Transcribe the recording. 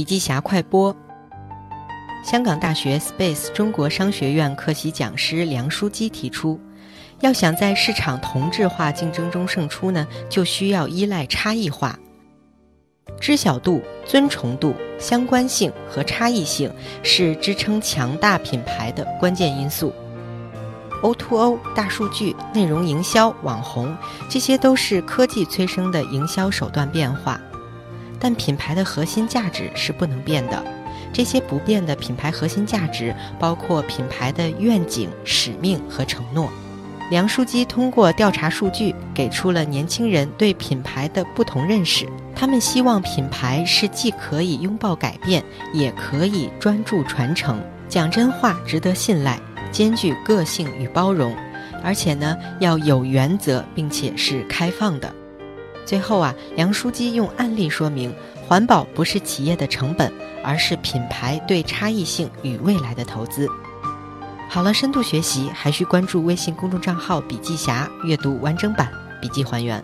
笔记侠快播。香港大学 Space 中国商学院客席讲师梁书基提出，要想在市场同质化竞争中胜出呢，就需要依赖差异化。知晓度、尊崇度、相关性和差异性是支撑强大品牌的关键因素。O2O、大数据、内容营销、网红，这些都是科技催生的营销手段变化，但品牌的核心价值是不能变的。这些不变的品牌核心价值包括品牌的愿景、使命和承诺。梁书基通过调查数据，给出了年轻人对品牌的不同认识。他们希望品牌是既可以拥抱改变，也可以专注传承，讲真话，值得信赖，兼具个性与包容，而且呢要有原则，并且是开放的。最后啊，梁书基用案例说明，环保不是企业的成本，而是品牌对差异性与未来的投资。好了，深度学习还需关注微信公众账号“笔记侠”，阅读完整版笔记还原。